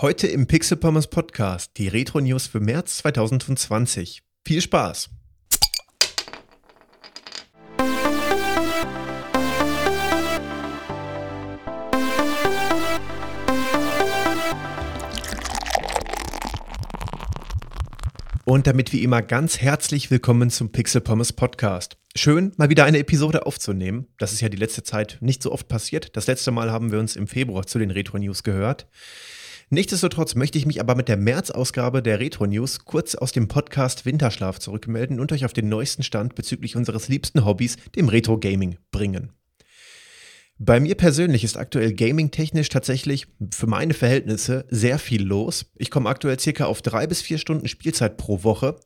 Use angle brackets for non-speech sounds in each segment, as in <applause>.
Heute im Pixel Pommes Podcast die Retro News für März 2020. Viel Spaß! Und damit wie immer ganz herzlich willkommen zum Pixel Pommes Podcast. Schön, mal wieder eine Episode aufzunehmen. Das ist ja die letzte Zeit nicht so oft passiert. Das letzte Mal haben wir uns im Februar zu den Retro News gehört. Nichtsdestotrotz möchte ich mich aber mit der März-Ausgabe der Retro News kurz aus dem Podcast Winterschlaf zurückmelden und euch auf den neuesten Stand bezüglich unseres liebsten Hobbys, dem Retro Gaming, bringen. Bei mir persönlich ist aktuell gaming-technisch tatsächlich für meine Verhältnisse sehr viel los. Ich komme aktuell circa auf drei bis vier Stunden Spielzeit pro Woche.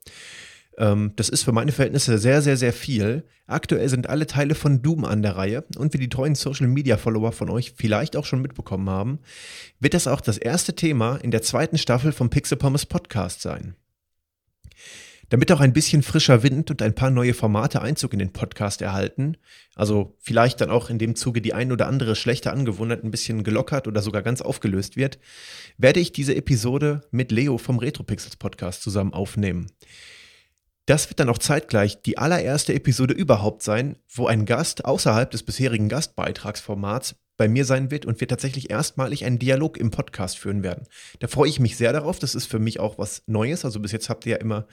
Ähm, das ist für meine Verhältnisse sehr, sehr, sehr viel. Aktuell sind alle Teile von Doom an der Reihe und wie die treuen Social Media Follower von euch vielleicht auch schon mitbekommen haben, wird das auch das erste Thema in der zweiten Staffel vom Pixel Pommes Podcast sein. Damit auch ein bisschen frischer Wind und ein paar neue Formate Einzug in den Podcast erhalten, also vielleicht dann auch in dem Zuge die ein oder andere schlechte Angewohnheit ein bisschen gelockert oder sogar ganz aufgelöst wird, werde ich diese Episode mit Leo vom Retropixels Podcast zusammen aufnehmen. Das wird dann auch zeitgleich die allererste Episode überhaupt sein, wo ein Gast außerhalb des bisherigen Gastbeitragsformats bei mir sein wird und wir tatsächlich erstmalig einen Dialog im Podcast führen werden. Da freue ich mich sehr darauf. Das ist für mich auch was Neues. Also bis jetzt habt ihr ja immer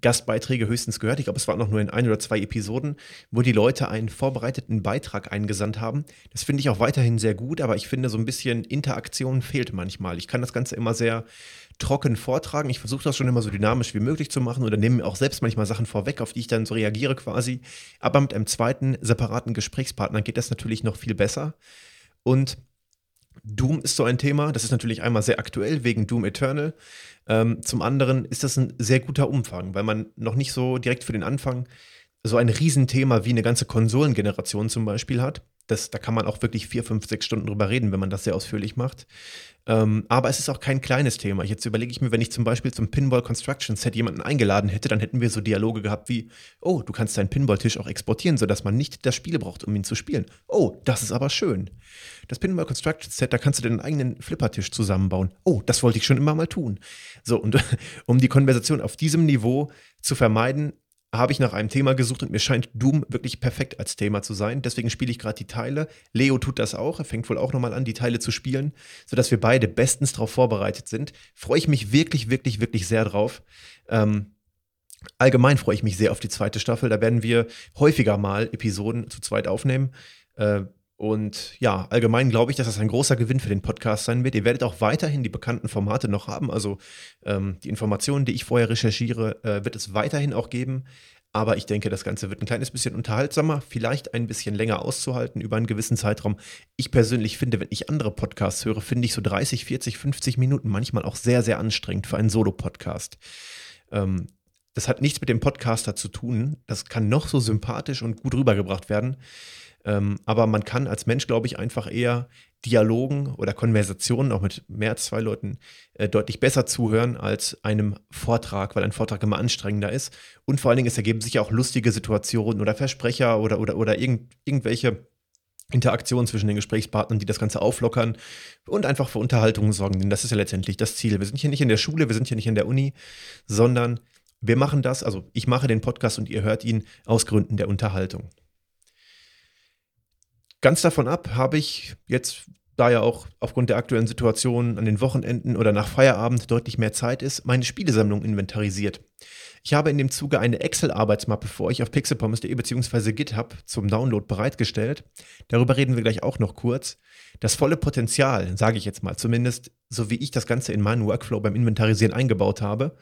Gastbeiträge höchstens gehört. Ich glaube, es waren noch nur in ein oder zwei Episoden, wo die Leute einen vorbereiteten Beitrag eingesandt haben. Das finde ich auch weiterhin sehr gut, aber ich finde, so ein bisschen Interaktion fehlt manchmal. Ich kann das Ganze immer sehr trocken vortragen. Ich versuche das schon immer so dynamisch wie möglich zu machen oder nehme auch selbst manchmal Sachen vorweg, auf die ich dann so reagiere quasi. Aber mit einem zweiten separaten Gesprächspartner geht das natürlich noch viel besser. Und Doom ist so ein Thema. Das ist natürlich einmal sehr aktuell wegen Doom Eternal. Ähm, zum anderen ist das ein sehr guter Umfang, weil man noch nicht so direkt für den Anfang so ein Riesenthema wie eine ganze Konsolengeneration zum Beispiel hat. Das, da kann man auch wirklich vier, fünf, sechs Stunden drüber reden, wenn man das sehr ausführlich macht. Ähm, aber es ist auch kein kleines Thema. Jetzt überlege ich mir, wenn ich zum Beispiel zum Pinball Construction Set jemanden eingeladen hätte, dann hätten wir so Dialoge gehabt wie, oh, du kannst deinen Pinball-Tisch auch exportieren, sodass man nicht das Spiel braucht, um ihn zu spielen. Oh, das ist aber schön. Das Pinball Construction Set, da kannst du deinen eigenen Flippertisch zusammenbauen. Oh, das wollte ich schon immer mal tun. So, und <laughs> um die Konversation auf diesem Niveau zu vermeiden, habe ich nach einem Thema gesucht und mir scheint Doom wirklich perfekt als Thema zu sein. Deswegen spiele ich gerade die Teile. Leo tut das auch. Er fängt wohl auch nochmal an, die Teile zu spielen, sodass wir beide bestens darauf vorbereitet sind. Freue ich mich wirklich, wirklich, wirklich sehr drauf. Ähm, allgemein freue ich mich sehr auf die zweite Staffel. Da werden wir häufiger mal Episoden zu zweit aufnehmen. Äh, und ja, allgemein glaube ich, dass das ein großer Gewinn für den Podcast sein wird. Ihr werdet auch weiterhin die bekannten Formate noch haben. Also ähm, die Informationen, die ich vorher recherchiere, äh, wird es weiterhin auch geben. Aber ich denke, das Ganze wird ein kleines bisschen unterhaltsamer, vielleicht ein bisschen länger auszuhalten über einen gewissen Zeitraum. Ich persönlich finde, wenn ich andere Podcasts höre, finde ich so 30, 40, 50 Minuten manchmal auch sehr, sehr anstrengend für einen Solo-Podcast. Ähm, das hat nichts mit dem Podcaster zu tun. Das kann noch so sympathisch und gut rübergebracht werden. Ähm, aber man kann als Mensch, glaube ich, einfach eher Dialogen oder Konversationen auch mit mehr als zwei Leuten äh, deutlich besser zuhören als einem Vortrag, weil ein Vortrag immer anstrengender ist. Und vor allen Dingen, es ergeben sich auch lustige Situationen oder Versprecher oder, oder, oder irgend, irgendwelche Interaktionen zwischen den Gesprächspartnern, die das Ganze auflockern und einfach für Unterhaltung sorgen. Denn das ist ja letztendlich das Ziel. Wir sind hier nicht in der Schule, wir sind hier nicht in der Uni, sondern wir machen das, also ich mache den Podcast und ihr hört ihn aus Gründen der Unterhaltung. Ganz davon ab habe ich jetzt, da ja auch aufgrund der aktuellen Situation an den Wochenenden oder nach Feierabend deutlich mehr Zeit ist, meine Spielesammlung inventarisiert. Ich habe in dem Zuge eine Excel-Arbeitsmappe für euch auf pixelpommes.de bzw. GitHub zum Download bereitgestellt. Darüber reden wir gleich auch noch kurz. Das volle Potenzial, sage ich jetzt mal, zumindest so wie ich das Ganze in meinen Workflow beim Inventarisieren eingebaut habe,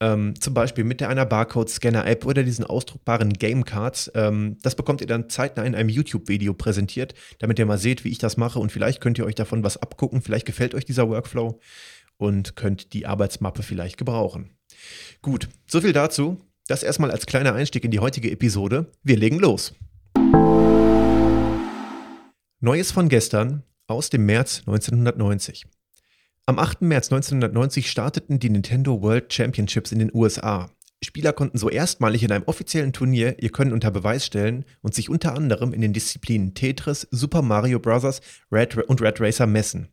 ähm, zum Beispiel mit einer Barcode-Scanner-App oder diesen ausdruckbaren Gamecards. Ähm, das bekommt ihr dann zeitnah in einem YouTube-Video präsentiert, damit ihr mal seht, wie ich das mache und vielleicht könnt ihr euch davon was abgucken. Vielleicht gefällt euch dieser Workflow und könnt die Arbeitsmappe vielleicht gebrauchen. Gut, soviel dazu. Das erstmal als kleiner Einstieg in die heutige Episode. Wir legen los. Neues von gestern aus dem März 1990. Am 8. März 1990 starteten die Nintendo World Championships in den USA. Spieler konnten so erstmalig in einem offiziellen Turnier ihr Können unter Beweis stellen und sich unter anderem in den Disziplinen Tetris, Super Mario Bros. Red und Red Racer messen.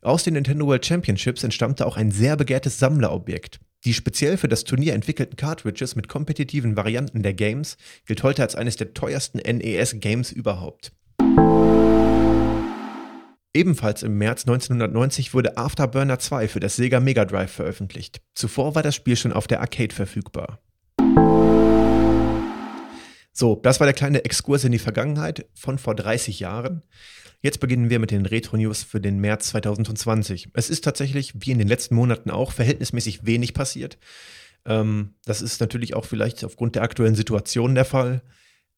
Aus den Nintendo World Championships entstammte auch ein sehr begehrtes Sammlerobjekt. Die speziell für das Turnier entwickelten Cartridges mit kompetitiven Varianten der Games gilt heute als eines der teuersten NES-Games überhaupt. Ebenfalls im März 1990 wurde Afterburner 2 für das Sega Mega Drive veröffentlicht. Zuvor war das Spiel schon auf der Arcade verfügbar. So, das war der kleine Exkurs in die Vergangenheit von vor 30 Jahren. Jetzt beginnen wir mit den Retro-News für den März 2020. Es ist tatsächlich, wie in den letzten Monaten auch, verhältnismäßig wenig passiert. Ähm, das ist natürlich auch vielleicht aufgrund der aktuellen Situation der Fall,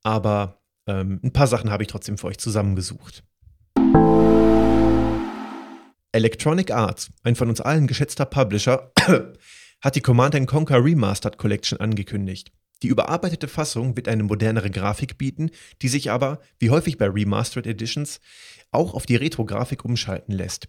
aber ähm, ein paar Sachen habe ich trotzdem für euch zusammengesucht. Electronic Arts, ein von uns allen geschätzter Publisher, <coughs> hat die Command Conquer Remastered Collection angekündigt. Die überarbeitete Fassung wird eine modernere Grafik bieten, die sich aber, wie häufig bei Remastered Editions, auch auf die Retro-Grafik umschalten lässt.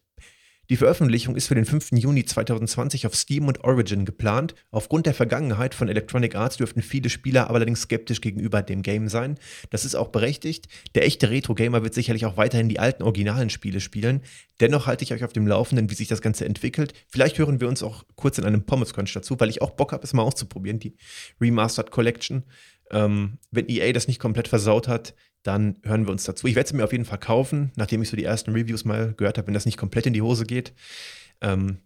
Die Veröffentlichung ist für den 5. Juni 2020 auf Steam und Origin geplant. Aufgrund der Vergangenheit von Electronic Arts dürften viele Spieler allerdings skeptisch gegenüber dem Game sein. Das ist auch berechtigt. Der echte Retro-Gamer wird sicherlich auch weiterhin die alten originalen Spiele spielen. Dennoch halte ich euch auf dem Laufenden, wie sich das Ganze entwickelt. Vielleicht hören wir uns auch kurz in einem Pommes Crunch dazu, weil ich auch Bock habe, es mal auszuprobieren, die Remastered Collection. Ähm, wenn EA das nicht komplett versaut hat, dann hören wir uns dazu. Ich werde sie mir auf jeden Fall kaufen, nachdem ich so die ersten Reviews mal gehört habe, wenn das nicht komplett in die Hose geht. Ähm,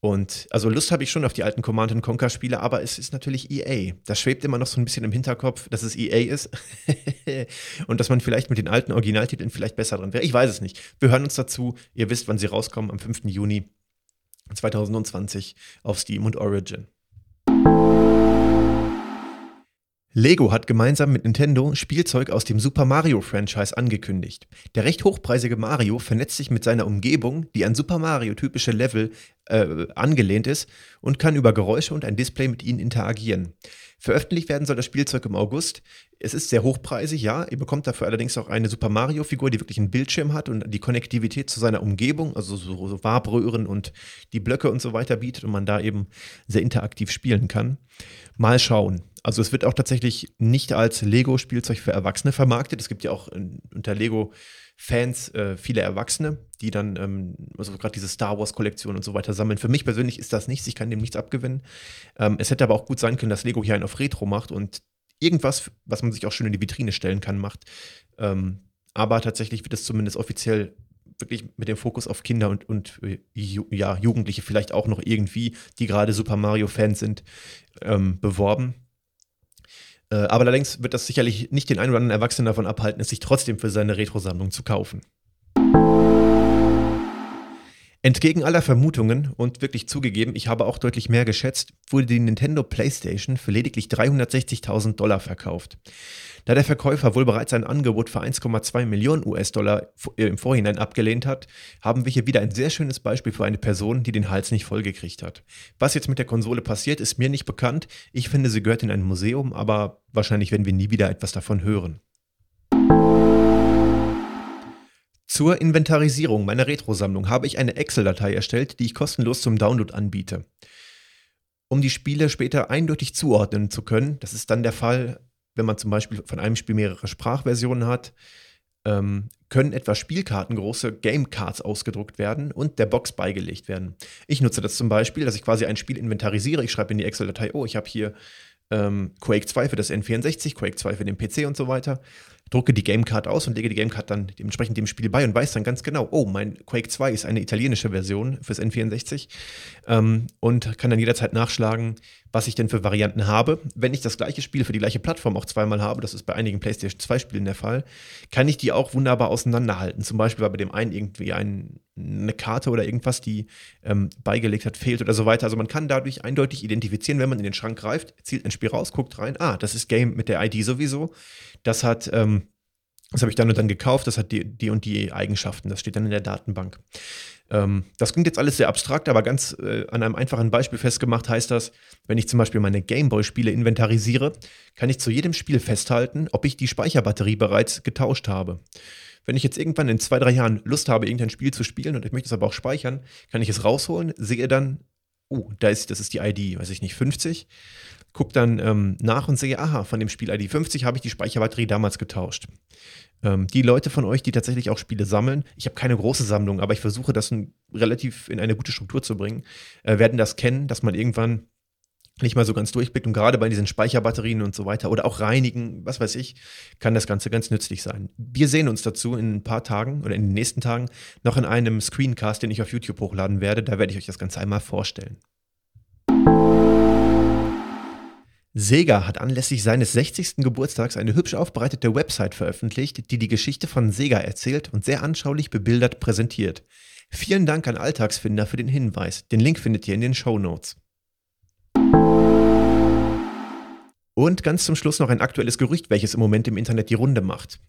und also Lust habe ich schon auf die alten Command Conquer Spiele, aber es ist natürlich EA. Das schwebt immer noch so ein bisschen im Hinterkopf, dass es EA ist <laughs> und dass man vielleicht mit den alten Originaltiteln vielleicht besser dran wäre. Ich weiß es nicht. Wir hören uns dazu. Ihr wisst, wann sie rauskommen, am 5. Juni 2020 auf Steam und Origin. Lego hat gemeinsam mit Nintendo Spielzeug aus dem Super Mario Franchise angekündigt. Der recht hochpreisige Mario vernetzt sich mit seiner Umgebung, die an Super Mario typische Level äh, angelehnt ist, und kann über Geräusche und ein Display mit ihnen interagieren. Veröffentlicht werden soll das Spielzeug im August. Es ist sehr hochpreisig, ja. Ihr bekommt dafür allerdings auch eine Super Mario-Figur, die wirklich einen Bildschirm hat und die Konnektivität zu seiner Umgebung, also so, so Warbröhren und die Blöcke und so weiter bietet und man da eben sehr interaktiv spielen kann. Mal schauen. Also es wird auch tatsächlich nicht als Lego-Spielzeug für Erwachsene vermarktet. Es gibt ja auch in, unter Lego-Fans äh, viele Erwachsene, die dann ähm, also gerade diese Star Wars-Kollektion und so weiter sammeln. Für mich persönlich ist das nichts, ich kann dem nichts abgewinnen. Ähm, es hätte aber auch gut sein können, dass Lego hier einen auf Retro macht und irgendwas, was man sich auch schön in die Vitrine stellen kann, macht. Ähm, aber tatsächlich wird es zumindest offiziell wirklich mit dem Fokus auf Kinder und, und äh, ja, Jugendliche vielleicht auch noch irgendwie, die gerade Super Mario-Fans sind, ähm, beworben. Äh, aber allerdings wird das sicherlich nicht den einen oder anderen Erwachsenen davon abhalten, es sich trotzdem für seine Retro-Sammlung zu kaufen. Entgegen aller Vermutungen und wirklich zugegeben, ich habe auch deutlich mehr geschätzt, wurde die Nintendo PlayStation für lediglich 360.000 Dollar verkauft. Da der Verkäufer wohl bereits ein Angebot für 1,2 Millionen US-Dollar äh, im Vorhinein abgelehnt hat, haben wir hier wieder ein sehr schönes Beispiel für eine Person, die den Hals nicht vollgekriegt hat. Was jetzt mit der Konsole passiert, ist mir nicht bekannt. Ich finde, sie gehört in ein Museum, aber wahrscheinlich werden wir nie wieder etwas davon hören. Zur Inventarisierung meiner Retro-Sammlung habe ich eine Excel-Datei erstellt, die ich kostenlos zum Download anbiete. Um die Spiele später eindeutig zuordnen zu können, das ist dann der Fall, wenn man zum Beispiel von einem Spiel mehrere Sprachversionen hat, ähm, können etwa Spielkartengroße Gamecards ausgedruckt werden und der Box beigelegt werden. Ich nutze das zum Beispiel, dass ich quasi ein Spiel inventarisiere. Ich schreibe in die Excel-Datei, oh, ich habe hier ähm, Quake 2 für das N64, Quake 2 für den PC und so weiter drucke die Gamecard aus und lege die Gamecard dann dementsprechend dem Spiel bei und weiß dann ganz genau, oh, mein Quake 2 ist eine italienische Version fürs N64 ähm, und kann dann jederzeit nachschlagen, was ich denn für Varianten habe. Wenn ich das gleiche Spiel für die gleiche Plattform auch zweimal habe, das ist bei einigen PlayStation 2 Spielen der Fall, kann ich die auch wunderbar auseinanderhalten. Zum Beispiel, weil bei dem einen irgendwie ein, eine Karte oder irgendwas, die ähm, beigelegt hat, fehlt oder so weiter. Also man kann dadurch eindeutig identifizieren, wenn man in den Schrank greift, zielt ein Spiel raus, guckt rein, ah, das ist Game mit der ID sowieso. Das hat ähm, das habe ich dann und dann gekauft, das hat die, die und die Eigenschaften, das steht dann in der Datenbank. Ähm, das klingt jetzt alles sehr abstrakt, aber ganz äh, an einem einfachen Beispiel festgemacht heißt das, wenn ich zum Beispiel meine Gameboy-Spiele inventarisiere, kann ich zu jedem Spiel festhalten, ob ich die Speicherbatterie bereits getauscht habe. Wenn ich jetzt irgendwann in zwei, drei Jahren Lust habe, irgendein Spiel zu spielen und ich möchte es aber auch speichern, kann ich es rausholen, sehe dann, oh, da ist, das ist die ID, weiß ich nicht, 50. Guck dann ähm, nach und sehe, aha, von dem Spiel ID 50 habe ich die Speicherbatterie damals getauscht. Ähm, die Leute von euch, die tatsächlich auch Spiele sammeln, ich habe keine große Sammlung, aber ich versuche das ein, relativ in eine gute Struktur zu bringen, äh, werden das kennen, dass man irgendwann nicht mal so ganz durchblickt und gerade bei diesen Speicherbatterien und so weiter oder auch reinigen, was weiß ich, kann das Ganze ganz nützlich sein. Wir sehen uns dazu in ein paar Tagen oder in den nächsten Tagen noch in einem Screencast, den ich auf YouTube hochladen werde. Da werde ich euch das Ganze einmal vorstellen. Sega hat anlässlich seines 60. Geburtstags eine hübsch aufbereitete Website veröffentlicht, die die Geschichte von Sega erzählt und sehr anschaulich bebildert präsentiert. Vielen Dank an Alltagsfinder für den Hinweis. Den Link findet ihr in den Show Notes. Und ganz zum Schluss noch ein aktuelles Gerücht, welches im Moment im Internet die Runde macht.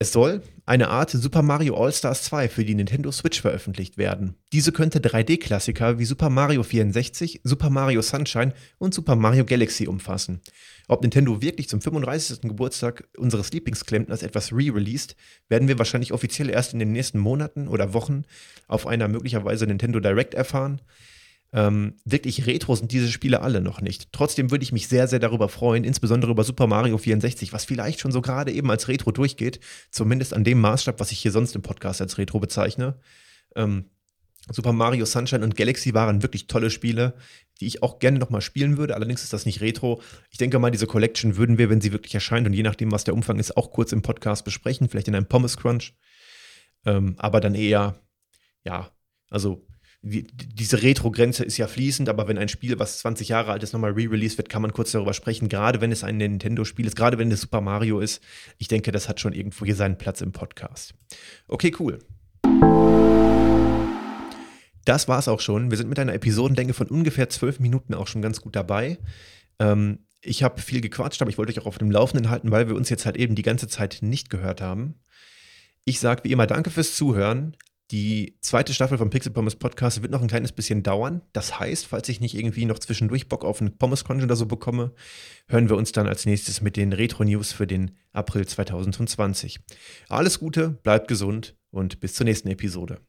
Es soll eine Art Super Mario All-Stars 2 für die Nintendo Switch veröffentlicht werden. Diese könnte 3D-Klassiker wie Super Mario 64, Super Mario Sunshine und Super Mario Galaxy umfassen. Ob Nintendo wirklich zum 35. Geburtstag unseres Lieblingsklempners etwas re-released, werden wir wahrscheinlich offiziell erst in den nächsten Monaten oder Wochen auf einer möglicherweise Nintendo Direct erfahren. Ähm, wirklich retro sind diese Spiele alle noch nicht. Trotzdem würde ich mich sehr, sehr darüber freuen, insbesondere über Super Mario 64, was vielleicht schon so gerade eben als Retro durchgeht, zumindest an dem Maßstab, was ich hier sonst im Podcast als Retro bezeichne. Ähm, Super Mario Sunshine und Galaxy waren wirklich tolle Spiele, die ich auch gerne nochmal spielen würde. Allerdings ist das nicht Retro. Ich denke mal, diese Collection würden wir, wenn sie wirklich erscheint und je nachdem, was der Umfang ist, auch kurz im Podcast besprechen, vielleicht in einem Pommes Crunch. Ähm, aber dann eher, ja, also die, diese Retro-Grenze ist ja fließend, aber wenn ein Spiel, was 20 Jahre alt ist, nochmal re-released wird, kann man kurz darüber sprechen, gerade wenn es ein Nintendo-Spiel ist, gerade wenn es Super Mario ist. Ich denke, das hat schon irgendwo hier seinen Platz im Podcast. Okay, cool. Das war's auch schon. Wir sind mit einer Episodenlänge von ungefähr zwölf Minuten auch schon ganz gut dabei. Ähm, ich habe viel gequatscht, aber ich wollte euch auch auf dem Laufenden halten, weil wir uns jetzt halt eben die ganze Zeit nicht gehört haben. Ich sage wie immer Danke fürs Zuhören. Die zweite Staffel vom Pixel Pommes Podcast wird noch ein kleines bisschen dauern. Das heißt, falls ich nicht irgendwie noch zwischendurch Bock auf einen Pommes Crunch oder so bekomme, hören wir uns dann als nächstes mit den Retro News für den April 2020. Alles Gute, bleibt gesund und bis zur nächsten Episode.